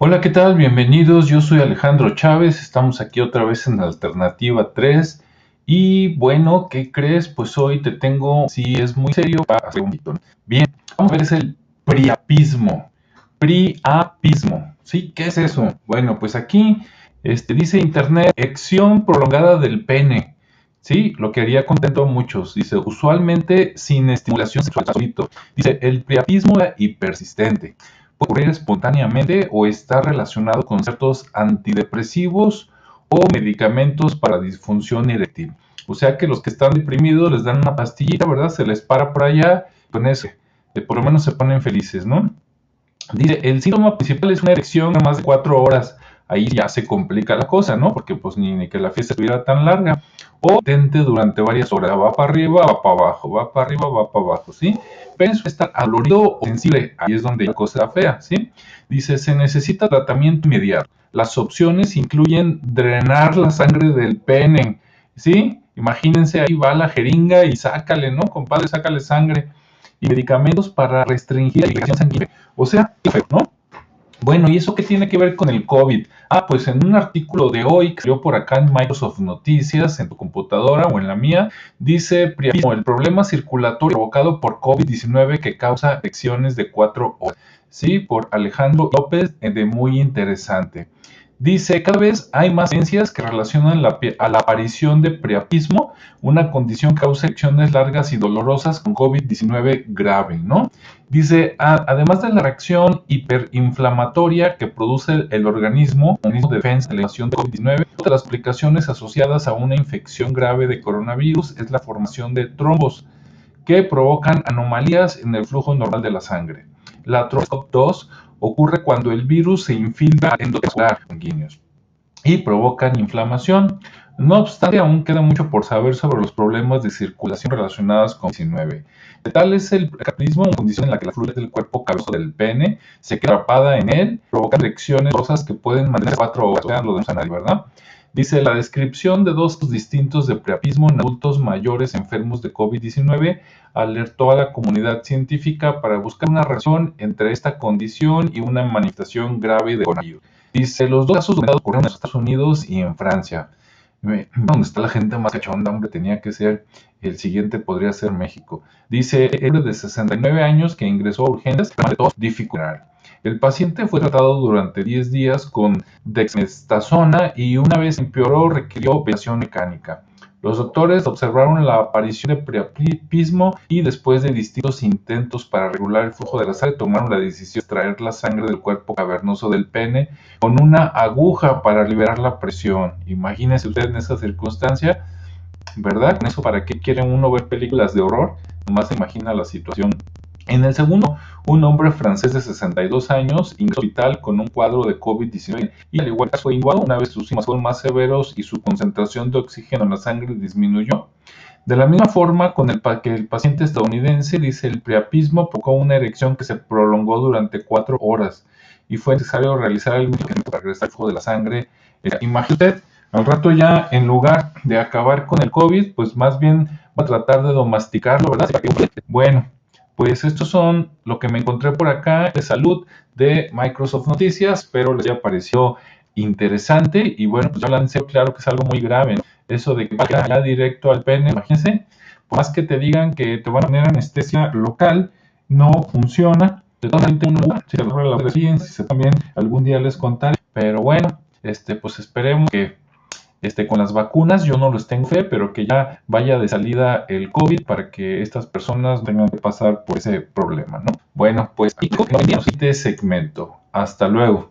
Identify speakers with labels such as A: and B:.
A: Hola, ¿qué tal? Bienvenidos. Yo soy Alejandro Chávez. Estamos aquí otra vez en Alternativa 3. Y bueno, ¿qué crees? Pues hoy te tengo, si es muy serio, para hacer un. Bien, vamos a ver es el priapismo. Priapismo. ¿Sí? ¿Qué es eso? Bueno, pues aquí este, dice Internet, acción prolongada del pene. ¿Sí? Lo que haría contento a muchos. Dice, usualmente sin estimulación sexual. Dice, el priapismo y persistente ocurrir espontáneamente o está relacionado con ciertos antidepresivos o medicamentos para disfunción eréctil. O sea que los que están deprimidos les dan una pastillita, ¿verdad? Se les para por allá, con eso, por lo menos se ponen felices, ¿no? Dice, el síntoma principal es una erección a más de cuatro horas. Ahí ya se complica la cosa, ¿no? Porque pues ni, que la fiesta estuviera tan larga. O tente durante varias horas. Va para arriba, va para abajo, va para arriba, va para abajo, ¿sí? Pero eso está alorido o sensible. Ahí es donde la cosa está fea, ¿sí? Dice, se necesita tratamiento inmediato. Las opciones incluyen drenar la sangre del pene, ¿sí? Imagínense, ahí va la jeringa y sácale, ¿no? Compadre, sácale sangre. Y medicamentos para restringir la irrigación sanguínea. O sea, ¿no? Bueno, ¿y eso qué tiene que ver con el COVID? Ah, pues en un artículo de hoy que salió por acá en Microsoft Noticias, en tu computadora o en la mía, dice priapismo, el problema circulatorio provocado por COVID-19 que causa lecciones de cuatro horas. Sí, por Alejandro López, eh, de muy interesante. Dice, cada vez hay más ciencias que relacionan a la aparición de priapismo, una condición que causa acciones largas y dolorosas con COVID-19 grave, ¿no? Dice, además de la reacción hiperinflamatoria que produce el organismo, organismo de defensa de la de COVID-19, otra de las explicaciones asociadas a una infección grave de coronavirus es la formación de trombos que provocan anomalías en el flujo normal de la sangre. La trombo 2 ocurre cuando el virus se infiltra en endotelial sanguíneos y provocan inflamación. No obstante, aún queda mucho por saber sobre los problemas de circulación relacionados con 19. Tal es el capitismo, una condición en la que la fluidez del cuerpo cabezoso del pene se queda atrapada en él, provoca erecciones rosas que pueden mantener cuatro horas. Vean lo de nadie, ¿verdad? Dice la descripción de dos distintos de priapismo en adultos mayores enfermos de COVID-19 alertó a la comunidad científica para buscar una relación entre esta condición y una manifestación grave de coronavirus. Dice, los dos casos ocurrieron en Estados Unidos y en Francia. ¿Dónde está la gente más cachonda? Hombre, tenía que ser, el siguiente podría ser México. Dice, hombre de 69 años que ingresó a urgencias, de tos dificultar. El paciente fue tratado durante 10 días con dexamestasona y una vez empeoró requirió ventilación mecánica. Los doctores observaron la aparición de priapismo y después de distintos intentos para regular el flujo de la sangre tomaron la decisión de extraer la sangre del cuerpo cavernoso del pene con una aguja para liberar la presión. Imagínense usted en esa circunstancia, ¿verdad? Con eso para qué quieren uno ver películas de horror, nomás se imagina la situación en el segundo, un hombre francés de 62 años ingresó hospital con un cuadro de COVID-19 y al igual que fue igual, una vez sus síntomas fueron más severos y su concentración de oxígeno en la sangre disminuyó. De la misma forma, con el que el paciente estadounidense dice el priapismo provocó una erección que se prolongó durante cuatro horas y fue necesario realizar el medicamento para regresar el flujo de la sangre. Eh, imagínate, al rato ya, en lugar de acabar con el COVID, pues más bien va a tratar de domasticarlo, ¿verdad? Bueno, pues estos son lo que me encontré por acá de salud de Microsoft Noticias, pero les pareció interesante y bueno, pues ya lancé claro que es algo muy grave. Eso de que vaya ya directo al pene, imagínense, por más que te digan que te van a poner anestesia local, no funciona. De todas maneras, si la experiencia, también algún día les contaré, pero bueno, este, pues esperemos que este, con las vacunas, yo no les tengo fe, pero que ya vaya de salida el COVID para que estas personas tengan que pasar por ese problema, ¿no? Bueno, pues aquí este segmento. Hasta luego.